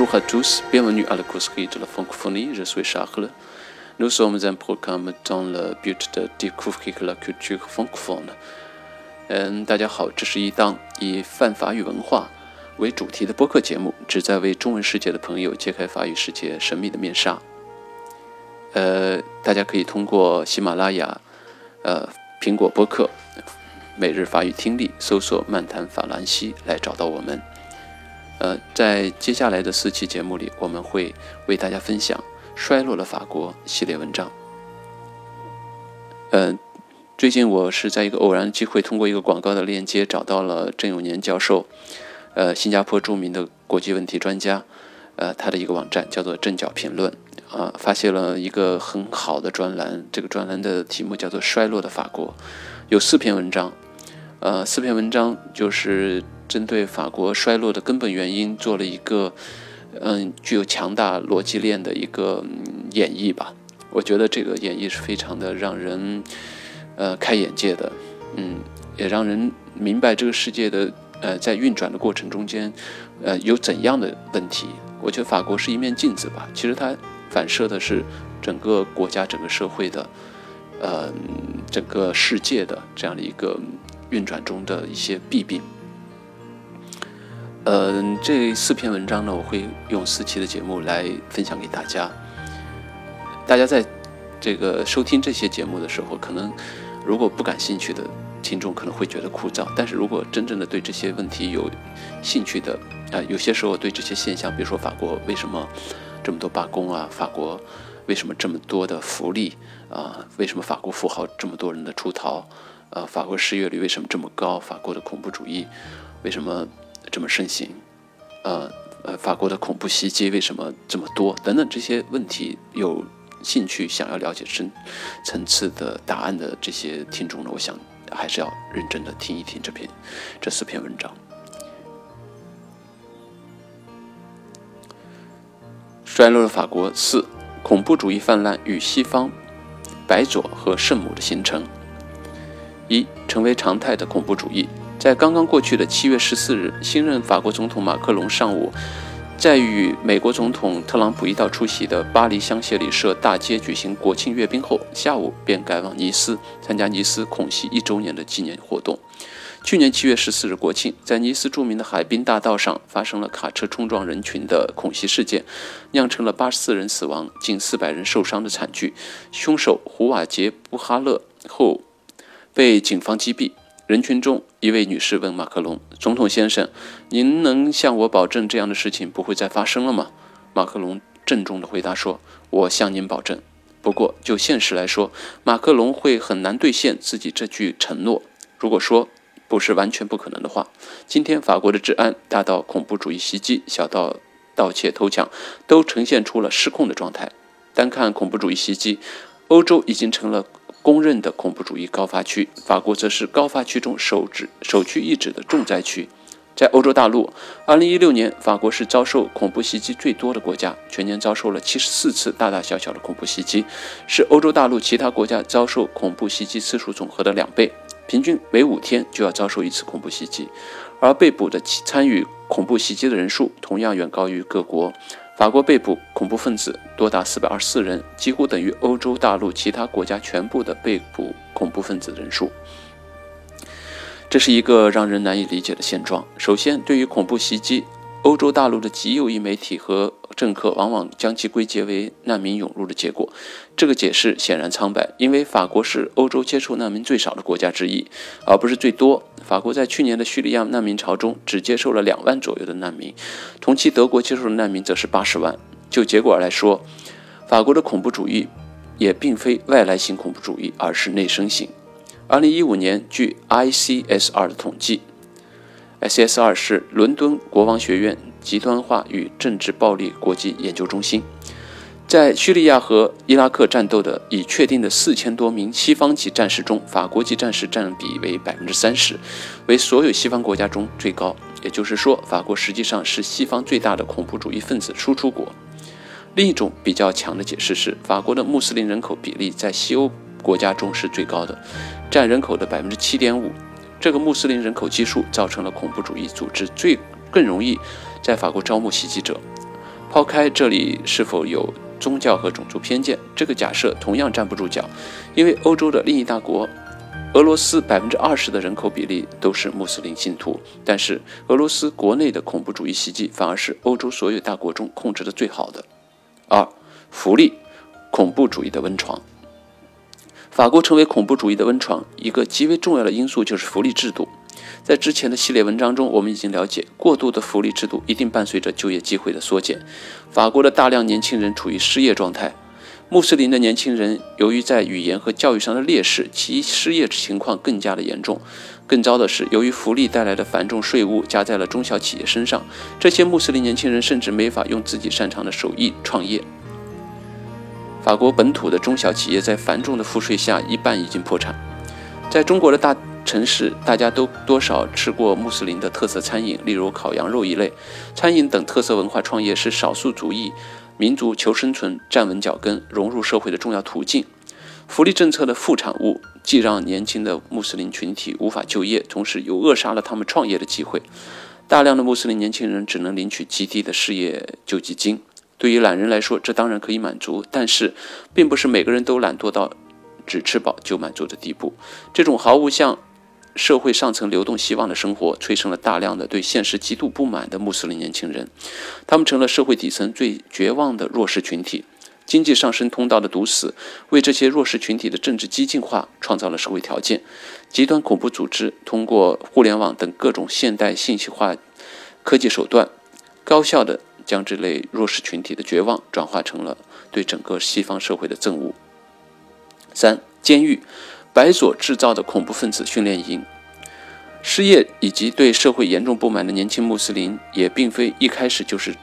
Bonjour à tous, bienvenue à la courserie de la francophonie, je suis Charles. Nous sommes un programme dans le but de découvrir la culture francophone. 嗯，大家好，这是一档以泛法语文化为主题的播客节目，旨在为中文世界的朋友揭开法语世界神秘的面纱。呃，大家可以通过喜马拉雅、呃苹果播客、每日法语听力搜索“漫谈法兰西”来找到我们。呃，在接下来的四期节目里，我们会为大家分享《衰落的法国》系列文章。嗯，最近我是在一个偶然机会，通过一个广告的链接找到了郑永年教授，呃，新加坡著名的国际问题专家，呃，他的一个网站叫做“正角评论”，啊，发现了一个很好的专栏。这个专栏的题目叫做《衰落的法国》，有四篇文章，呃，四篇文章就是。针对法国衰落的根本原因做了一个，嗯，具有强大逻辑链的一个演绎吧。我觉得这个演绎是非常的让人，呃，开眼界的，嗯，也让人明白这个世界的，呃，在运转的过程中间，呃，有怎样的问题。我觉得法国是一面镜子吧，其实它反射的是整个国家、整个社会的，呃，整个世界的这样的一个运转中的一些弊病。嗯，这四篇文章呢，我会用四期的节目来分享给大家。大家在这个收听这些节目的时候，可能如果不感兴趣的听众可能会觉得枯燥，但是如果真正的对这些问题有兴趣的啊，有些时候对这些现象，比如说法国为什么这么多罢工啊，法国为什么这么多的福利啊，为什么法国富豪这么多人的出逃，呃，法国失业率为什么这么高，法国的恐怖主义为什么？这么盛行，呃呃，法国的恐怖袭击为什么这么多？等等这些问题，有兴趣想要了解深层次的答案的这些听众呢，我想还是要认真的听一听这篇这四篇文章。衰落的法国四，恐怖主义泛滥与西方白左和圣母的形成。一，成为常态的恐怖主义。在刚刚过去的七月十四日，新任法国总统马克龙上午，在与美国总统特朗普一道出席的巴黎香榭里舍大街举行国庆阅兵后，下午便赶往尼斯参加尼斯恐袭一周年的纪念活动。去年七月十四日国庆，在尼斯著名的海滨大道上发生了卡车冲撞人群的恐袭事件，酿成了八十四人死亡、近四百人受伤的惨剧。凶手胡瓦杰布哈勒后被警方击毙。人群中，一位女士问马克龙：“总统先生，您能向我保证这样的事情不会再发生了吗？”马克龙郑重地回答说：“我向您保证。不过，就现实来说，马克龙会很难兑现自己这句承诺。如果说不是完全不可能的话，今天法国的治安，大到恐怖主义袭击，小到盗窃偷抢，都呈现出了失控的状态。单看恐怖主义袭击，欧洲已经成了。”公认的恐怖主义高发区，法国则是高发区中首指首屈一指的重灾区。在欧洲大陆，2016年，法国是遭受恐怖袭击最多的国家，全年遭受了74次大大小小的恐怖袭击，是欧洲大陆其他国家遭受恐怖袭击次数总和的两倍，平均每五天就要遭受一次恐怖袭击。而被捕的参与恐怖袭击的人数同样远高于各国。法国被捕恐怖分子多达四百二十四人，几乎等于欧洲大陆其他国家全部的被捕恐怖分子人数。这是一个让人难以理解的现状。首先，对于恐怖袭击，欧洲大陆的极右翼媒体和政客往往将其归结为难民涌入的结果。这个解释显然苍白，因为法国是欧洲接受难民最少的国家之一，而不是最多。法国在去年的叙利亚难民潮中只接受了两万左右的难民，同期德国接受的难民则是八十万。就结果来说，法国的恐怖主义也并非外来型恐怖主义，而是内生型。二零一五年，据 ICSR 的统计。SSR 是伦敦国王学院极端化与政治暴力国际研究中心。在叙利亚和伊拉克战斗的已确定的四千多名西方籍战士中，法国籍战士占比为百分之三十，为所有西方国家中最高。也就是说，法国实际上是西方最大的恐怖主义分子输出国。另一种比较强的解释是，法国的穆斯林人口比例在西欧国家中是最高的，占人口的百分之七点五。这个穆斯林人口基数造成了恐怖主义组织最更容易在法国招募袭击者，抛开这里是否有宗教和种族偏见，这个假设同样站不住脚，因为欧洲的另一大国俄罗斯百分之二十的人口比例都是穆斯林信徒，但是俄罗斯国内的恐怖主义袭击反而是欧洲所有大国中控制的最好的。二，福利，恐怖主义的温床。法国成为恐怖主义的温床，一个极为重要的因素就是福利制度。在之前的系列文章中，我们已经了解，过度的福利制度一定伴随着就业机会的缩减。法国的大量年轻人处于失业状态，穆斯林的年轻人由于在语言和教育上的劣势，其失业情况更加的严重。更糟的是，由于福利带来的繁重税务加在了中小企业身上，这些穆斯林年轻人甚至没法用自己擅长的手艺创业。法国本土的中小企业在繁重的赋税下，一半已经破产。在中国的大城市，大家都多少吃过穆斯林的特色餐饮，例如烤羊肉一类。餐饮等特色文化创业是少数族裔民族求生存、站稳脚跟、融入社会的重要途径。福利政策的副产物，既让年轻的穆斯林群体无法就业，同时又扼杀了他们创业的机会。大量的穆斯林年轻人只能领取极低的失业救济金。对于懒人来说，这当然可以满足，但是，并不是每个人都懒惰到只吃饱就满足的地步。这种毫无向社会上层流动希望的生活，催生了大量的对现实极度不满的穆斯林年轻人，他们成了社会底层最绝望的弱势群体。经济上升通道的堵死，为这些弱势群体的政治激进化创造了社会条件。极端恐怖组织通过互联网等各种现代信息化科技手段，高效的。将这类弱势群体的绝望转化成了对整个西方社会的憎恶。三、监狱，白左制造的恐怖分子训练营，失业以及对社会严重不满的年轻穆斯林，也并非一开始就是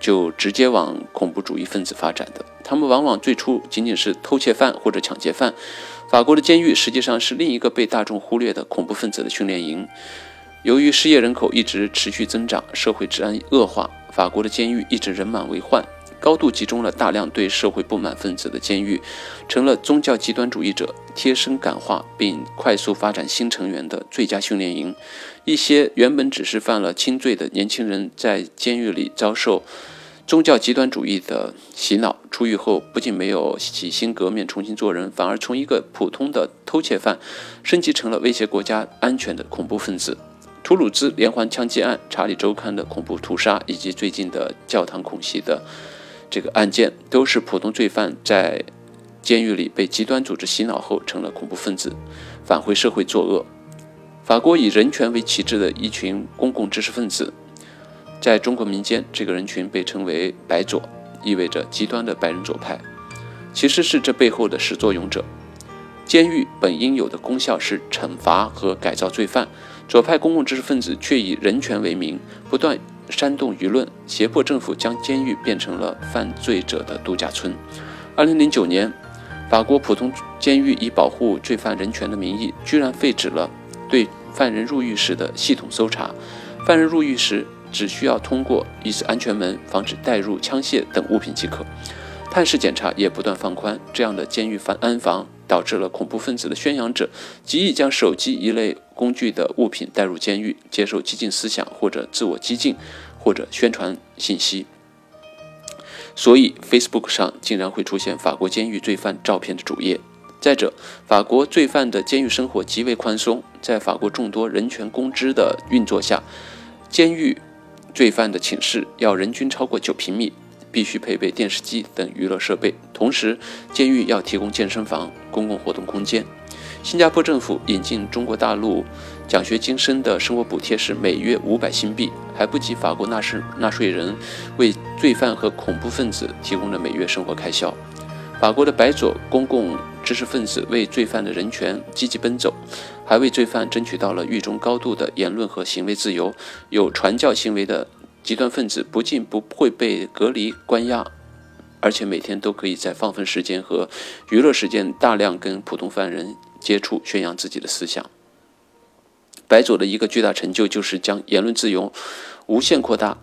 就直接往恐怖主义分子发展的。他们往往最初仅仅是偷窃犯或者抢劫犯。法国的监狱实际上是另一个被大众忽略的恐怖分子的训练营。由于失业人口一直持续增长，社会治安恶化。法国的监狱一直人满为患，高度集中了大量对社会不满分子的监狱，成了宗教极端主义者贴身感化并快速发展新成员的最佳训练营。一些原本只是犯了轻罪的年轻人，在监狱里遭受宗教极端主义的洗脑，出狱后不仅没有洗心革面重新做人，反而从一个普通的偷窃犯升级成了威胁国家安全的恐怖分子。图鲁兹连环枪击案、查理周刊的恐怖屠杀，以及最近的教堂恐袭的这个案件，都是普通罪犯在监狱里被极端组织洗脑后成了恐怖分子，返回社会作恶。法国以人权为旗帜的一群公共知识分子，在中国民间，这个人群被称为“白左”，意味着极端的白人左派，其实是这背后的始作俑者。监狱本应有的功效是惩罚和改造罪犯。左派公共知识分子却以人权为名，不断煽动舆论，胁迫政府将监狱变成了犯罪者的度假村。二零零九年，法国普通监狱以保护罪犯人权的名义，居然废止了对犯人入狱时的系统搜查。犯人入狱时只需要通过一次安全门，防止带入枪械等物品即可。探视检查也不断放宽。这样的监狱防安防。导致了恐怖分子的宣扬者极易将手机一类工具的物品带入监狱，接受激进思想或者自我激进，或者宣传信息。所以，Facebook 上竟然会出现法国监狱罪犯照片的主页。再者，法国罪犯的监狱生活极为宽松，在法国众多人权公知的运作下，监狱罪犯的寝室要人均超过九平米。必须配备电视机等娱乐设备，同时监狱要提供健身房、公共活动空间。新加坡政府引进中国大陆奖学金生的生活补贴是每月五百新币，还不及法国纳税纳税人为罪犯和恐怖分子提供的每月生活开销。法国的白左公共知识分子为罪犯的人权积极奔走，还为罪犯争取到了狱中高度的言论和行为自由，有传教行为的。极端分子不仅不会被隔离关押，而且每天都可以在放风时间和娱乐时间大量跟普通犯人接触，宣扬自己的思想。白左的一个巨大成就就是将言论自由无限扩大，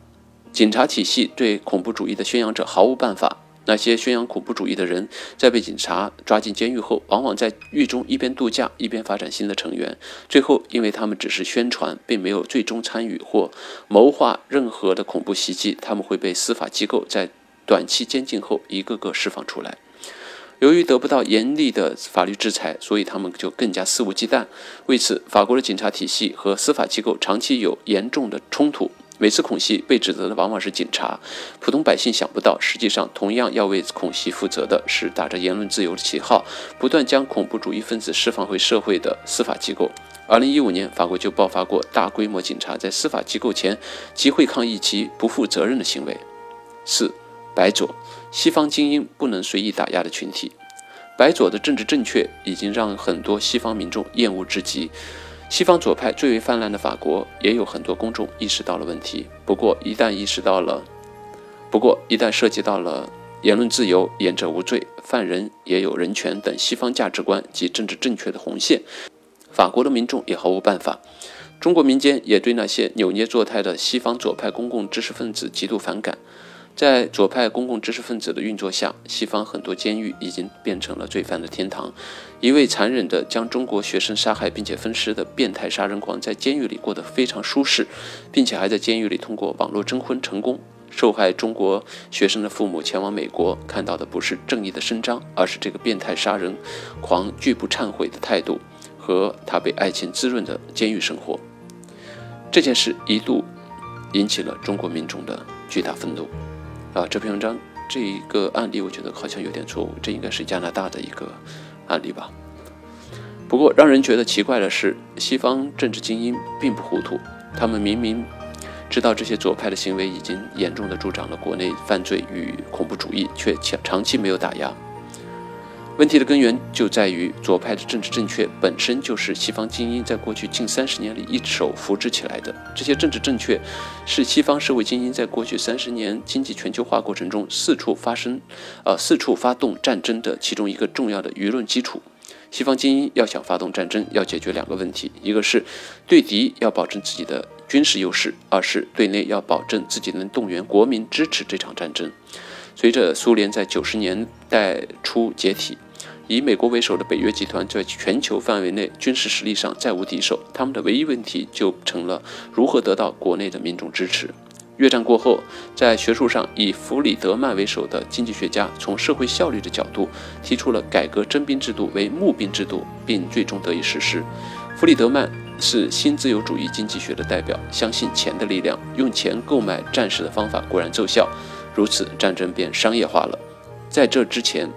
警察体系对恐怖主义的宣扬者毫无办法。那些宣扬恐怖主义的人，在被警察抓进监狱后，往往在狱中一边度假一边发展新的成员。最后，因为他们只是宣传，并没有最终参与或谋划任何的恐怖袭击，他们会被司法机构在短期监禁后一个个释放出来。由于得不到严厉的法律制裁，所以他们就更加肆无忌惮。为此，法国的警察体系和司法机构长期有严重的冲突。每次恐袭被指责的往往是警察，普通百姓想不到，实际上同样要为恐袭负责的是打着言论自由的旗号，不断将恐怖主义分子释放回社会的司法机构。二零一五年，法国就爆发过大规模警察在司法机构前集会抗议其不负责任的行为。四，白左，西方精英不能随意打压的群体。白左的政治正确已经让很多西方民众厌恶至极。西方左派最为泛滥的法国，也有很多公众意识到了问题。不过，一旦意识到了，不过一旦涉及到了言论自由、言者无罪、犯人也有人权等西方价值观及政治正确的红线，法国的民众也毫无办法。中国民间也对那些扭捏作态的西方左派公共知识分子极度反感。在左派公共知识分子的运作下，西方很多监狱已经变成了罪犯的天堂。一位残忍地将中国学生杀害并且分尸的变态杀人狂，在监狱里过得非常舒适，并且还在监狱里通过网络征婚成功。受害中国学生的父母前往美国，看到的不是正义的伸张，而是这个变态杀人狂拒不忏悔的态度和他被爱情滋润的监狱生活。这件事一度引起了中国民众的巨大愤怒。啊，这篇文章这一个案例，我觉得好像有点错误。这应该是加拿大的一个案例吧。不过，让人觉得奇怪的是，西方政治精英并不糊涂，他们明明知道这些左派的行为已经严重的助长了国内犯罪与恐怖主义，却长长期没有打压。问题的根源就在于左派的政治正确本身就是西方精英在过去近三十年里一手扶植起来的。这些政治正确是西方社会精英在过去三十年经济全球化过程中四处发生、呃四处发动战争的其中一个重要的舆论基础。西方精英要想发动战争，要解决两个问题：一个是对敌要保证自己的军事优势；二是对内要保证自己能动员国民支持这场战争。随着苏联在九十年代初解体。以美国为首的北约集团在全球范围内军事实力上再无敌手，他们的唯一问题就成了如何得到国内的民众支持。越战过后，在学术上以弗里德曼为首的经济学家从社会效率的角度提出了改革征兵制度为募兵制度，并最终得以实施。弗里德曼是新自由主义经济学的代表，相信钱的力量，用钱购买战士的方法果然奏效，如此战争便商业化了。在这之前。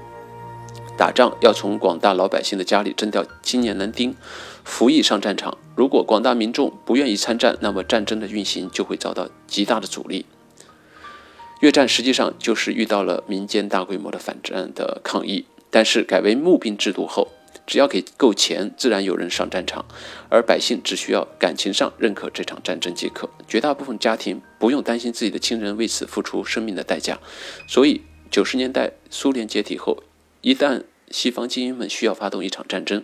打仗要从广大老百姓的家里征调青年男丁，服役上战场。如果广大民众不愿意参战，那么战争的运行就会遭到极大的阻力。越战实际上就是遇到了民间大规模的反战的抗议，但是改为募兵制度后，只要给够钱，自然有人上战场，而百姓只需要感情上认可这场战争即可。绝大部分家庭不用担心自己的亲人为此付出生命的代价。所以九十年代苏联解体后。一旦西方精英们需要发动一场战争，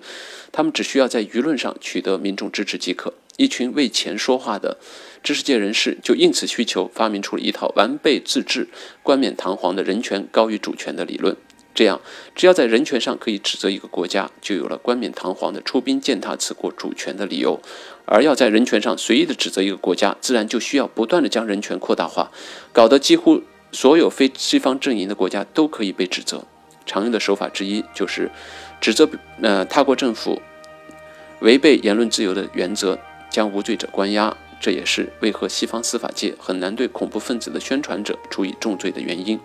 他们只需要在舆论上取得民众支持即可。一群为钱说话的知识界人士就应此需求发明出了一套完备自治、冠冕堂皇的人权高于主权的理论。这样，只要在人权上可以指责一个国家，就有了冠冕堂皇的出兵践踏此国主权的理由；而要在人权上随意的指责一个国家，自然就需要不断的将人权扩大化，搞得几乎所有非西方阵营的国家都可以被指责。常用的手法之一就是指责呃他国政府违背言论自由的原则，将无罪者关押。这也是为何西方司法界很难对恐怖分子的宣传者处以重罪的原因。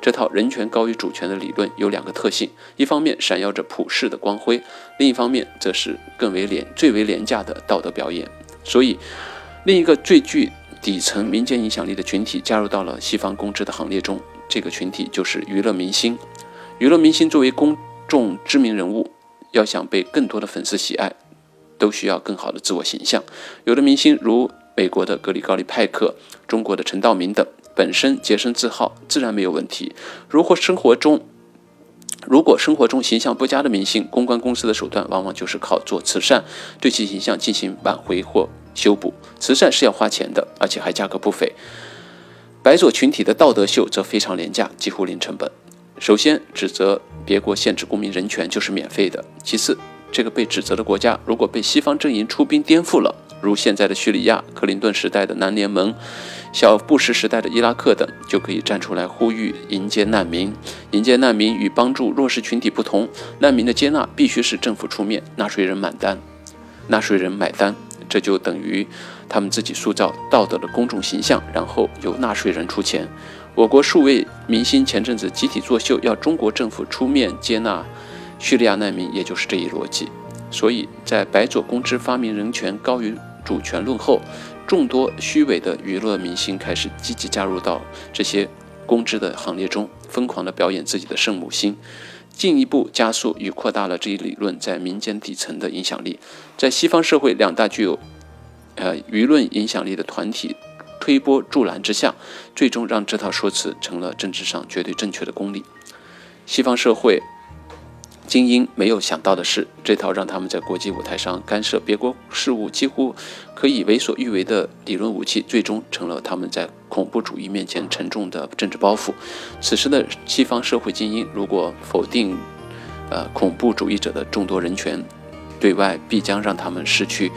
这套人权高于主权的理论有两个特性：一方面闪耀着普世的光辉，另一方面则是更为廉、最为廉价的道德表演。所以，另一个最具底层民间影响力的群体加入到了西方公知的行列中，这个群体就是娱乐明星。娱乐明星作为公众知名人物，要想被更多的粉丝喜爱，都需要更好的自我形象。有的明星如美国的格里高利·派克、中国的陈道明等，本身洁身自好，自然没有问题。如果生活中如果生活中形象不佳的明星，公关公司的手段往往就是靠做慈善，对其形象进行挽回或修补。慈善是要花钱的，而且还价格不菲。白左群体的道德秀则非常廉价，几乎零成本。首先，指责别国限制公民人权就是免费的；其次，这个被指责的国家如果被西方阵营出兵颠覆了，如现在的叙利亚、克林顿时代的南联盟、小布什时代的伊拉克等，就可以站出来呼吁迎接难民。迎接难民与帮助弱势群体不同，难民的接纳必须是政府出面，纳税人买单，纳税人买单，这就等于他们自己塑造道德的公众形象，然后由纳税人出钱。我国数位明星前阵子集体作秀，要中国政府出面接纳。叙利亚难民，也就是这一逻辑。所以在白左公知发明人权高于主权论后，众多虚伪的娱乐明星开始积极加入到这些公知的行列中，疯狂地表演自己的圣母心，进一步加速与扩大了这一理论在民间底层的影响力。在西方社会两大具有呃舆论影响力的团体推波助澜之下，最终让这套说辞成了政治上绝对正确的公理。西方社会。精英没有想到的是，这套让他们在国际舞台上干涉别国事务几乎可以为所欲为的理论武器，最终成了他们在恐怖主义面前沉重的政治包袱。此时的西方社会精英，如果否定呃恐怖主义者的众多人权，对外必将让他们失去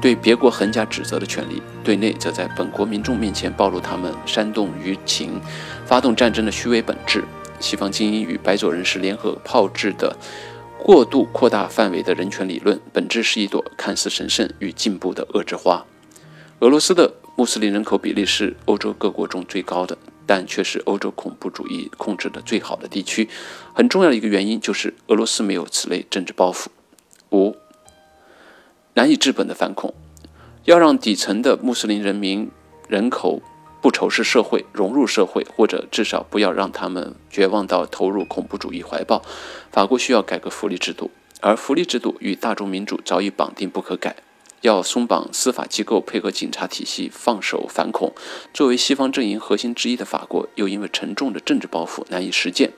对别国横加指责的权利；对内则在本国民众面前暴露他们煽动舆情、发动战争的虚伪本质。西方精英与白左人士联合炮制的过度扩大范围的人权理论，本质是一朵看似神圣与进步的恶之花。俄罗斯的穆斯林人口比例是欧洲各国中最高的，但却是欧洲恐怖主义控制的最好的地区。很重要的一个原因就是俄罗斯没有此类政治包袱。五，难以治本的反恐，要让底层的穆斯林人民人口。不仇视社会，融入社会，或者至少不要让他们绝望到投入恐怖主义怀抱。法国需要改革福利制度，而福利制度与大众民主早已绑定不可改。要松绑司法机构，配合警察体系，放手反恐。作为西方阵营核心之一的法国，又因为沉重的政治包袱难以实践。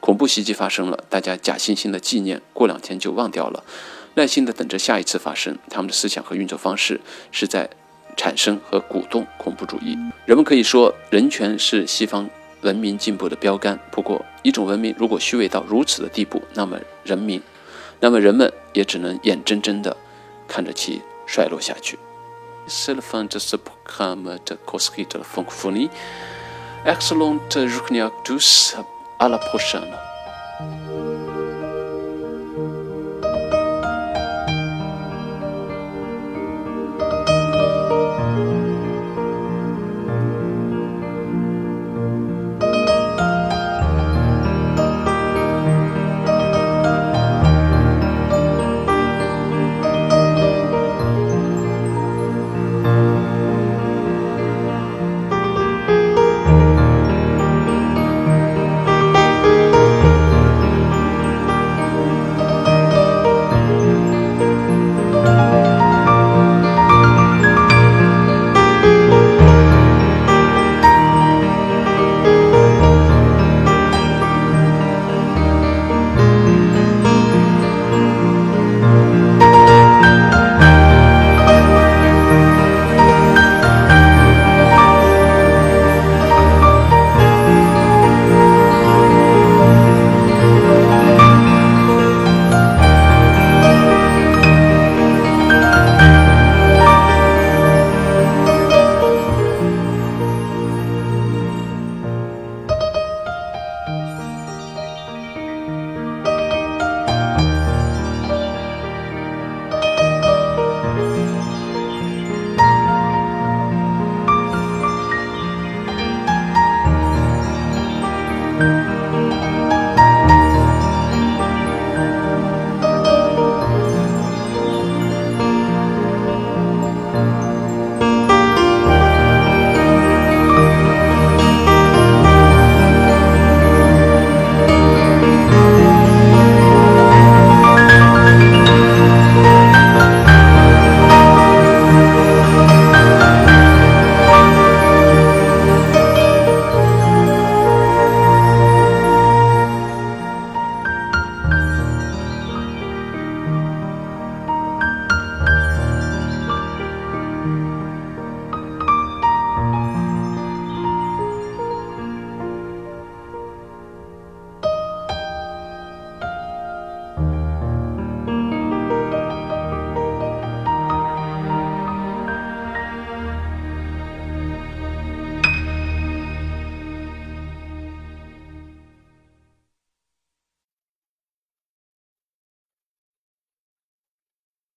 恐怖袭击发生了，大家假惺惺的纪念，过两天就忘掉了，耐心的等着下一次发生。他们的思想和运作方式是在。产生和鼓动恐怖主义。人们可以说，人权是西方文明进步的标杆。不过，一种文明如果虚伪到如此的地步，那么人民，那么人们也只能眼睁睁地看着其衰落下去。C'est la fin de ce programme de Cosquito Francophonie. Excellente journée à tous. À la prochaine.